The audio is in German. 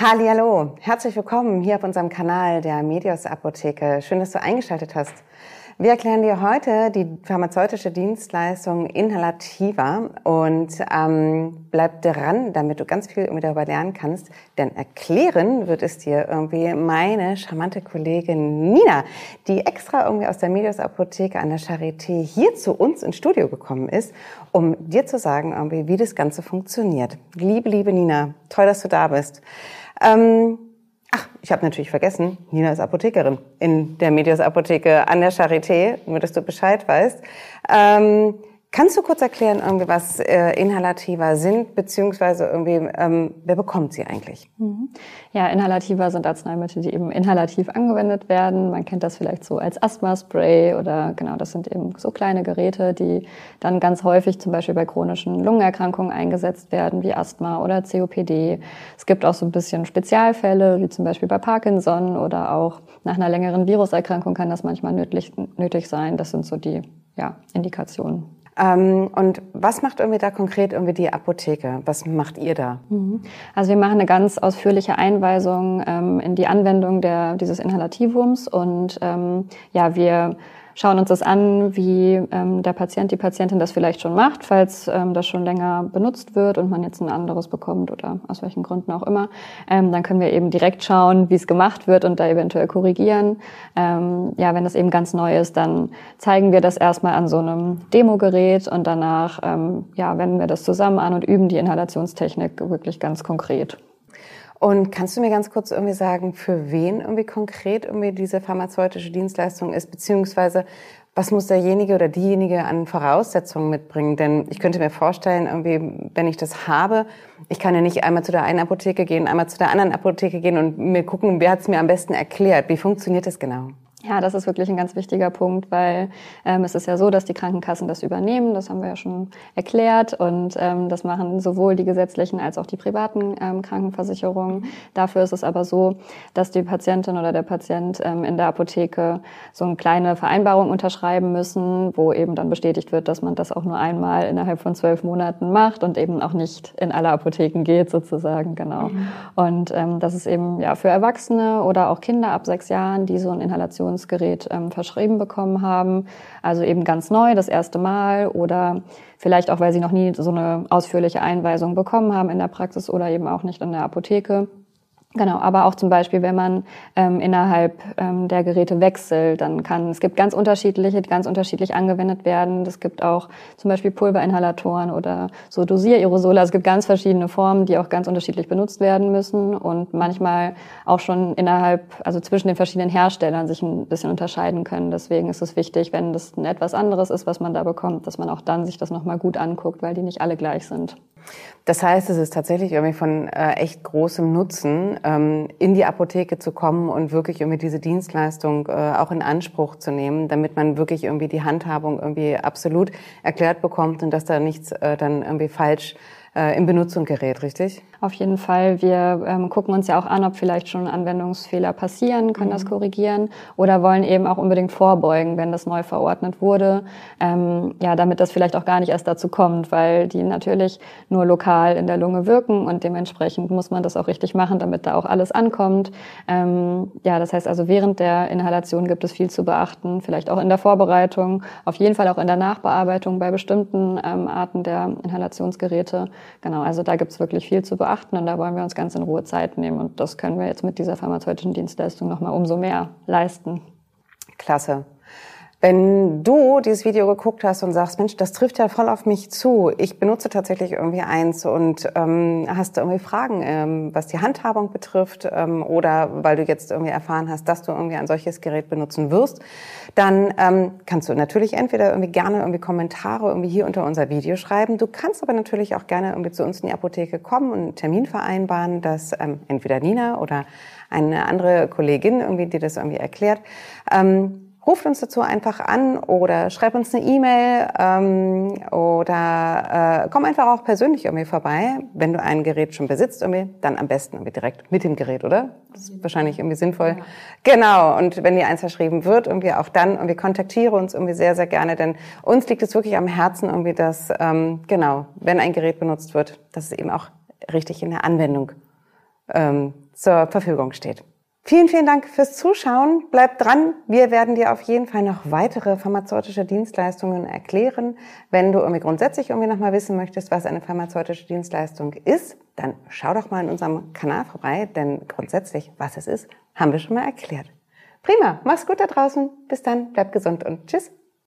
Hallo, herzlich willkommen hier auf unserem Kanal der Medios Apotheke. Schön, dass du eingeschaltet hast. Wir erklären dir heute die pharmazeutische Dienstleistung Inhalativa und ähm, bleib dran, damit du ganz viel darüber lernen kannst. Denn erklären wird es dir irgendwie meine charmante Kollegin Nina, die extra irgendwie aus der Medios Apotheke an der Charité hier zu uns ins Studio gekommen ist, um dir zu sagen irgendwie, wie das Ganze funktioniert. Liebe, liebe Nina, toll, dass du da bist. Ähm, Ach, ich habe natürlich vergessen, Nina ist Apothekerin in der Medias Apotheke an der Charité, nur dass du Bescheid weißt. Ähm, Kannst du kurz erklären, irgendwie, was äh, Inhalativa sind, beziehungsweise irgendwie, ähm, wer bekommt sie eigentlich? Mhm. Ja, Inhalativa sind Arzneimittel, die eben inhalativ angewendet werden. Man kennt das vielleicht so als Asthma-Spray oder genau, das sind eben so kleine Geräte, die dann ganz häufig zum Beispiel bei chronischen Lungenerkrankungen eingesetzt werden, wie Asthma oder COPD. Es gibt auch so ein bisschen Spezialfälle, wie zum Beispiel bei Parkinson oder auch nach einer längeren Viruserkrankung kann das manchmal nötig, nötig sein. Das sind so die ja, Indikationen. Ähm, und was macht irgendwie da konkret irgendwie die Apotheke? Was macht ihr da? Mhm. Also wir machen eine ganz ausführliche Einweisung ähm, in die Anwendung der, dieses Inhalativums und ähm, ja, wir schauen uns das an, wie ähm, der Patient, die Patientin das vielleicht schon macht, falls ähm, das schon länger benutzt wird und man jetzt ein anderes bekommt oder aus welchen Gründen auch immer. Ähm, dann können wir eben direkt schauen, wie es gemacht wird und da eventuell korrigieren. Ähm, ja, wenn das eben ganz neu ist, dann zeigen wir das erstmal an so einem Demogerät und danach ähm, ja, wenden wir das zusammen an und üben die Inhalationstechnik wirklich ganz konkret. Und kannst du mir ganz kurz irgendwie sagen, für wen irgendwie konkret irgendwie diese pharmazeutische Dienstleistung ist, beziehungsweise was muss derjenige oder diejenige an Voraussetzungen mitbringen? Denn ich könnte mir vorstellen, irgendwie, wenn ich das habe, ich kann ja nicht einmal zu der einen Apotheke gehen, einmal zu der anderen Apotheke gehen und mir gucken, wer hat es mir am besten erklärt. Wie funktioniert das genau? Ja, das ist wirklich ein ganz wichtiger Punkt, weil ähm, es ist ja so, dass die Krankenkassen das übernehmen. Das haben wir ja schon erklärt und ähm, das machen sowohl die gesetzlichen als auch die privaten ähm, Krankenversicherungen. Dafür ist es aber so, dass die Patientin oder der Patient ähm, in der Apotheke so eine kleine Vereinbarung unterschreiben müssen, wo eben dann bestätigt wird, dass man das auch nur einmal innerhalb von zwölf Monaten macht und eben auch nicht in alle Apotheken geht sozusagen genau. Mhm. Und ähm, das ist eben ja für Erwachsene oder auch Kinder ab sechs Jahren, die so ein Inhalation Inhalationsgerät ähm, verschrieben bekommen haben. Also eben ganz neu, das erste Mal oder vielleicht auch, weil sie noch nie so eine ausführliche Einweisung bekommen haben in der Praxis oder eben auch nicht in der Apotheke. Genau, aber auch zum Beispiel, wenn man ähm, innerhalb ähm, der Geräte wechselt, dann kann es gibt ganz unterschiedliche, die ganz unterschiedlich angewendet werden. Es gibt auch zum Beispiel Pulverinhalatoren oder so Dosiererosole. Also es gibt ganz verschiedene Formen, die auch ganz unterschiedlich benutzt werden müssen und manchmal auch schon innerhalb, also zwischen den verschiedenen Herstellern sich ein bisschen unterscheiden können. Deswegen ist es wichtig, wenn das ein etwas anderes ist, was man da bekommt, dass man auch dann sich das nochmal gut anguckt, weil die nicht alle gleich sind. Das heißt, es ist tatsächlich irgendwie von äh, echt großem Nutzen, ähm, in die Apotheke zu kommen und wirklich irgendwie diese Dienstleistung äh, auch in Anspruch zu nehmen, damit man wirklich irgendwie die Handhabung irgendwie absolut erklärt bekommt und dass da nichts äh, dann irgendwie falsch äh, in Benutzung gerät, richtig? Auf jeden Fall. Wir ähm, gucken uns ja auch an, ob vielleicht schon Anwendungsfehler passieren, können mhm. das korrigieren oder wollen eben auch unbedingt vorbeugen, wenn das neu verordnet wurde. Ähm, ja, damit das vielleicht auch gar nicht erst dazu kommt, weil die natürlich nur lokal in der Lunge wirken und dementsprechend muss man das auch richtig machen, damit da auch alles ankommt. Ähm, ja, das heißt also, während der Inhalation gibt es viel zu beachten, vielleicht auch in der Vorbereitung, auf jeden Fall auch in der Nachbearbeitung bei bestimmten ähm, Arten der Inhalationsgeräte. Genau, also da gibt es wirklich viel zu beachten und da wollen wir uns ganz in Ruhe Zeit nehmen und das können wir jetzt mit dieser pharmazeutischen Dienstleistung nochmal umso mehr leisten. Klasse. Wenn du dieses Video geguckt hast und sagst, Mensch, das trifft ja voll auf mich zu, ich benutze tatsächlich irgendwie eins und ähm, hast du irgendwie Fragen, ähm, was die Handhabung betrifft ähm, oder weil du jetzt irgendwie erfahren hast, dass du irgendwie ein solches Gerät benutzen wirst, dann ähm, kannst du natürlich entweder irgendwie gerne irgendwie Kommentare irgendwie hier unter unser Video schreiben. Du kannst aber natürlich auch gerne irgendwie zu uns in die Apotheke kommen und einen Termin vereinbaren, dass ähm, entweder Nina oder eine andere Kollegin irgendwie dir das irgendwie erklärt. Ähm, ruft uns dazu einfach an oder schreib uns eine E-Mail ähm, oder äh, komm einfach auch persönlich irgendwie vorbei. Wenn du ein Gerät schon besitzt, irgendwie, dann am besten irgendwie direkt mit dem Gerät, oder? Das ist wahrscheinlich irgendwie sinnvoll. Ja. Genau. Und wenn dir eins verschrieben wird, irgendwie auch dann irgendwie kontaktiere uns irgendwie sehr, sehr gerne, denn uns liegt es wirklich am Herzen irgendwie, dass ähm, genau, wenn ein Gerät benutzt wird, dass es eben auch richtig in der Anwendung ähm, zur Verfügung steht. Vielen, vielen Dank fürs Zuschauen. Bleib dran. Wir werden dir auf jeden Fall noch weitere pharmazeutische Dienstleistungen erklären. Wenn du irgendwie grundsätzlich irgendwie nochmal wissen möchtest, was eine pharmazeutische Dienstleistung ist, dann schau doch mal in unserem Kanal vorbei, denn grundsätzlich, was es ist, haben wir schon mal erklärt. Prima. Mach's gut da draußen. Bis dann. Bleib gesund und tschüss.